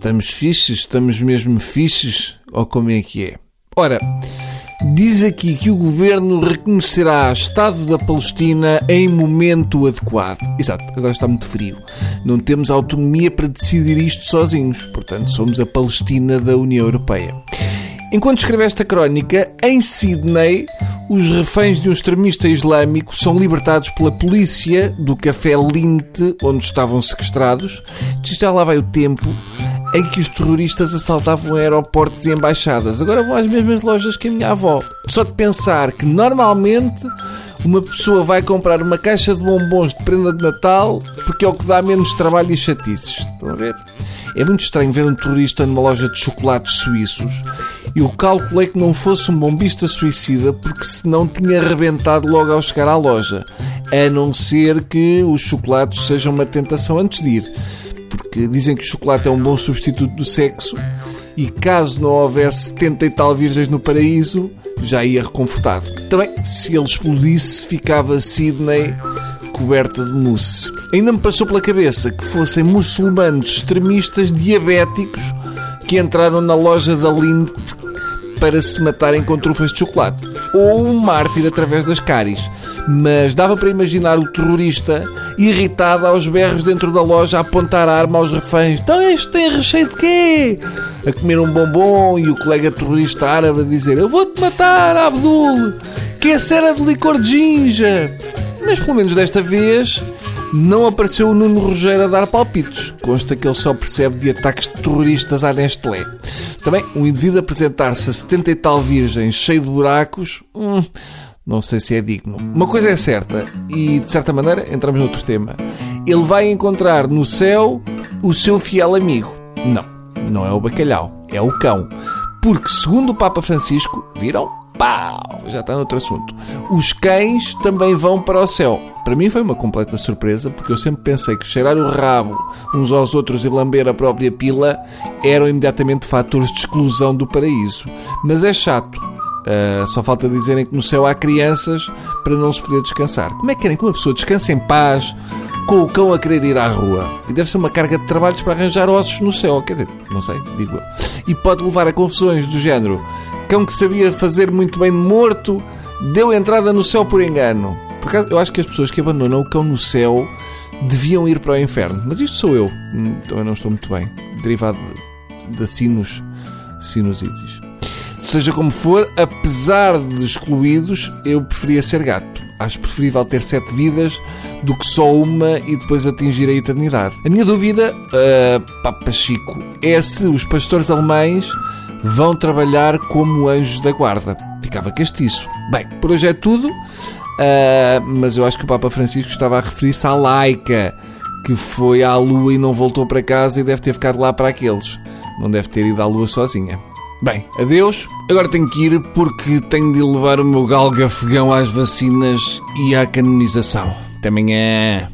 Estamos fixes? Estamos mesmo fixes? Ou como é que é? Ora, diz aqui que o governo reconhecerá Estado da Palestina em momento adequado. Exato, agora está muito frio. Não temos autonomia para decidir isto sozinhos. Portanto, somos a Palestina da União Europeia. Enquanto escreve esta crónica, em Sydney, os reféns de um extremista islâmico são libertados pela polícia do café Linte, onde estavam sequestrados. Já lá vai o tempo em que os terroristas assaltavam aeroportos e embaixadas. Agora vão às mesmas lojas que a minha avó. Só de pensar que normalmente uma pessoa vai comprar uma caixa de bombons de prenda de Natal porque é o que dá menos trabalho e chatices. Estão a ver? É muito estranho ver um terrorista numa loja de chocolates suíços. Eu calculei que não fosse um bombista suicida porque senão tinha arrebentado logo ao chegar à loja. A não ser que os chocolates sejam uma tentação antes de ir. Porque dizem que o chocolate é um bom substituto do sexo e caso não houvesse 70 e tal virgens no paraíso, já ia reconfortado. Também, se ele explodisse, ficava Sydney coberta de mousse. Ainda me passou pela cabeça que fossem muçulmanos extremistas diabéticos que entraram na loja da Lindt para se matarem com trufas de chocolate. Ou um mártir através das cáries. Mas dava para imaginar o terrorista irritado aos berros dentro da loja a apontar a arma aos reféns. Então este tem recheio de quê? A comer um bombom e o colega terrorista árabe a dizer Eu vou-te matar, Abdul, que essa era de licor de ginja. Mas pelo menos desta vez não apareceu o Nuno Rogério a dar palpites. Consta que ele só percebe de ataques terroristas à Nestlé. Também, um indivíduo apresentar-se a 70 e tal virgens cheio de buracos, hum, não sei se é digno. Uma coisa é certa, e de certa maneira entramos noutro tema. Ele vai encontrar no céu o seu fiel amigo. Não, não é o bacalhau, é o cão. Porque, segundo o Papa Francisco, viram? Pau! Já está noutro assunto. Os cães também vão para o céu. Para mim foi uma completa surpresa, porque eu sempre pensei que cheirar o rabo uns aos outros e lamber a própria pila eram imediatamente fatores de exclusão do paraíso. Mas é chato. Uh, só falta dizerem que no céu há crianças para não se poder descansar. Como é que querem que uma pessoa descanse em paz com o cão a querer ir à rua? E deve ser uma carga de trabalhos para arranjar ossos no céu. Quer dizer, não sei, digo eu. E pode levar a confusões do género cão que sabia fazer muito bem de morto deu entrada no céu por engano. Por eu acho que as pessoas que abandonam o cão no céu deviam ir para o inferno. Mas isto sou eu. Hum, também não estou muito bem. Derivado da sinus, sinusites. Seja como for, apesar de excluídos, eu preferia ser gato. Acho preferível ter sete vidas do que só uma e depois atingir a eternidade. A minha dúvida, uh, Papa Chico, é se os pastores alemães vão trabalhar como anjos da guarda. Ficava castiço. Bem, por hoje é tudo, uh, mas eu acho que o Papa Francisco estava a referir-se à laica, que foi à lua e não voltou para casa e deve ter ficado lá para aqueles. Não deve ter ido à lua sozinha. Bem, adeus. Agora tenho que ir porque tenho de levar o meu galga afegão às vacinas e à canonização. Até amanhã.